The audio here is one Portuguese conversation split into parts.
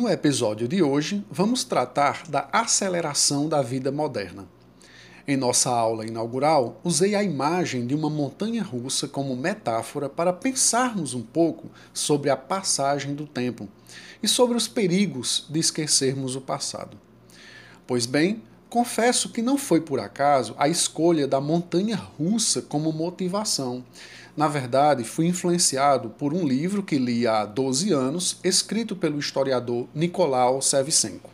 No episódio de hoje, vamos tratar da aceleração da vida moderna. Em nossa aula inaugural, usei a imagem de uma montanha russa como metáfora para pensarmos um pouco sobre a passagem do tempo e sobre os perigos de esquecermos o passado. Pois bem, confesso que não foi por acaso a escolha da montanha russa como motivação, na verdade, fui influenciado por um livro que li há 12 anos, escrito pelo historiador Nicolau Sevchenko.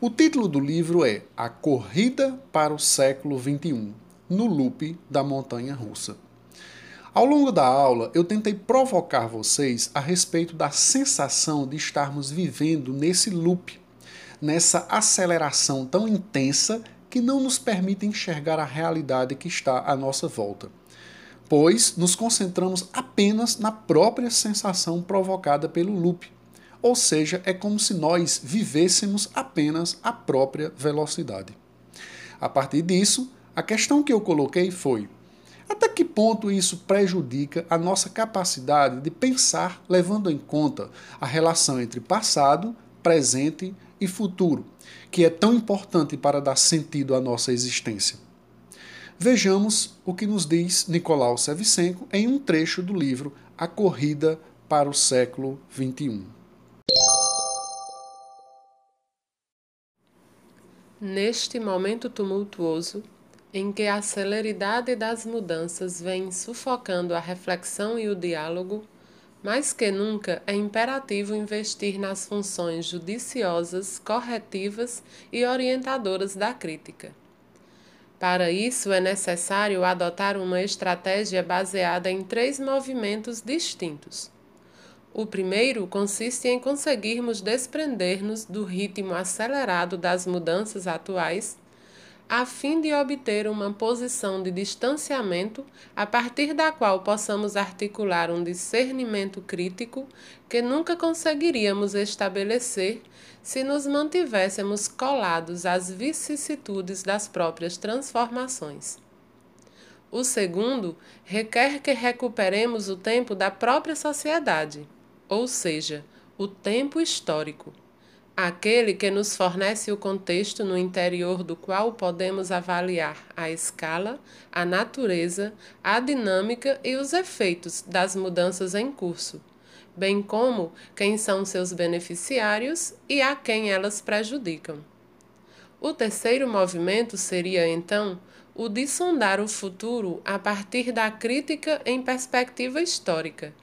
O título do livro é A Corrida para o Século XXI, no loop da montanha russa. Ao longo da aula, eu tentei provocar vocês a respeito da sensação de estarmos vivendo nesse loop, nessa aceleração tão intensa que não nos permite enxergar a realidade que está à nossa volta pois nos concentramos apenas na própria sensação provocada pelo loop. Ou seja, é como se nós vivêssemos apenas a própria velocidade. A partir disso, a questão que eu coloquei foi: até que ponto isso prejudica a nossa capacidade de pensar levando em conta a relação entre passado, presente e futuro, que é tão importante para dar sentido à nossa existência? Vejamos o que nos diz Nicolau Sevchenko em um trecho do livro A Corrida para o Século XXI. Neste momento tumultuoso, em que a celeridade das mudanças vem sufocando a reflexão e o diálogo, mais que nunca é imperativo investir nas funções judiciosas, corretivas e orientadoras da crítica. Para isso, é necessário adotar uma estratégia baseada em três movimentos distintos. O primeiro consiste em conseguirmos desprender-nos do ritmo acelerado das mudanças atuais, a fim de obter uma posição de distanciamento a partir da qual possamos articular um discernimento crítico que nunca conseguiríamos estabelecer se nos mantivéssemos colados às vicissitudes das próprias transformações. O segundo requer que recuperemos o tempo da própria sociedade, ou seja, o tempo histórico, aquele que nos fornece o contexto no interior do qual podemos avaliar a escala, a natureza, a dinâmica e os efeitos das mudanças em curso bem como quem são seus beneficiários e a quem elas prejudicam. O terceiro movimento seria, então, o de sondar o futuro a partir da crítica em perspectiva histórica,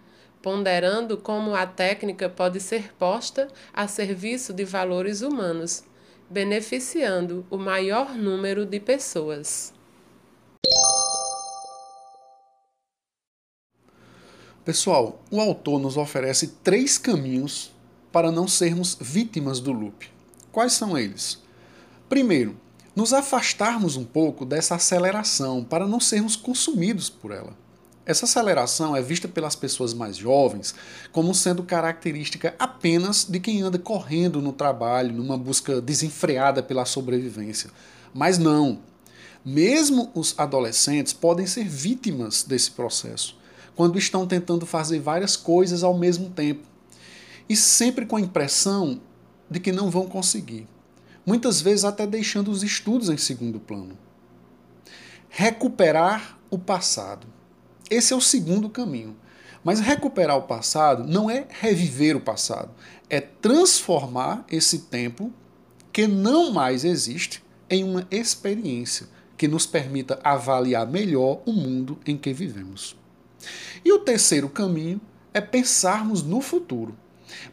ponderando como a técnica pode ser posta a serviço de valores humanos, beneficiando o maior número de pessoas. Pessoal, o autor nos oferece três caminhos para não sermos vítimas do loop. Quais são eles? Primeiro, nos afastarmos um pouco dessa aceleração para não sermos consumidos por ela. Essa aceleração é vista pelas pessoas mais jovens como sendo característica apenas de quem anda correndo no trabalho, numa busca desenfreada pela sobrevivência. Mas não. Mesmo os adolescentes podem ser vítimas desse processo quando estão tentando fazer várias coisas ao mesmo tempo e sempre com a impressão de que não vão conseguir. Muitas vezes até deixando os estudos em segundo plano. Recuperar o passado. Esse é o segundo caminho. Mas recuperar o passado não é reviver o passado, é transformar esse tempo que não mais existe em uma experiência que nos permita avaliar melhor o mundo em que vivemos. E o terceiro caminho é pensarmos no futuro.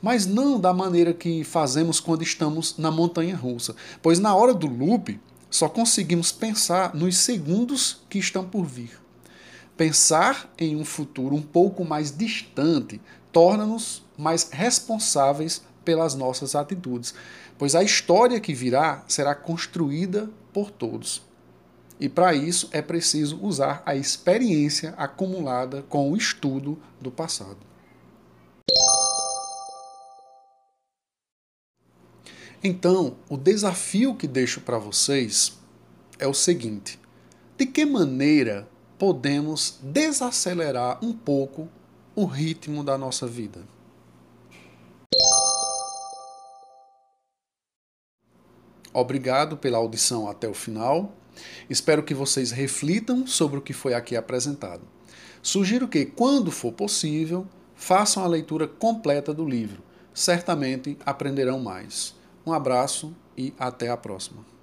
Mas não da maneira que fazemos quando estamos na montanha russa, pois na hora do loop só conseguimos pensar nos segundos que estão por vir. Pensar em um futuro um pouco mais distante torna-nos mais responsáveis pelas nossas atitudes, pois a história que virá será construída por todos. E para isso é preciso usar a experiência acumulada com o estudo do passado. Então, o desafio que deixo para vocês é o seguinte: de que maneira podemos desacelerar um pouco o ritmo da nossa vida? Obrigado pela audição até o final. Espero que vocês reflitam sobre o que foi aqui apresentado. Sugiro que, quando for possível, façam a leitura completa do livro. Certamente aprenderão mais. Um abraço e até a próxima.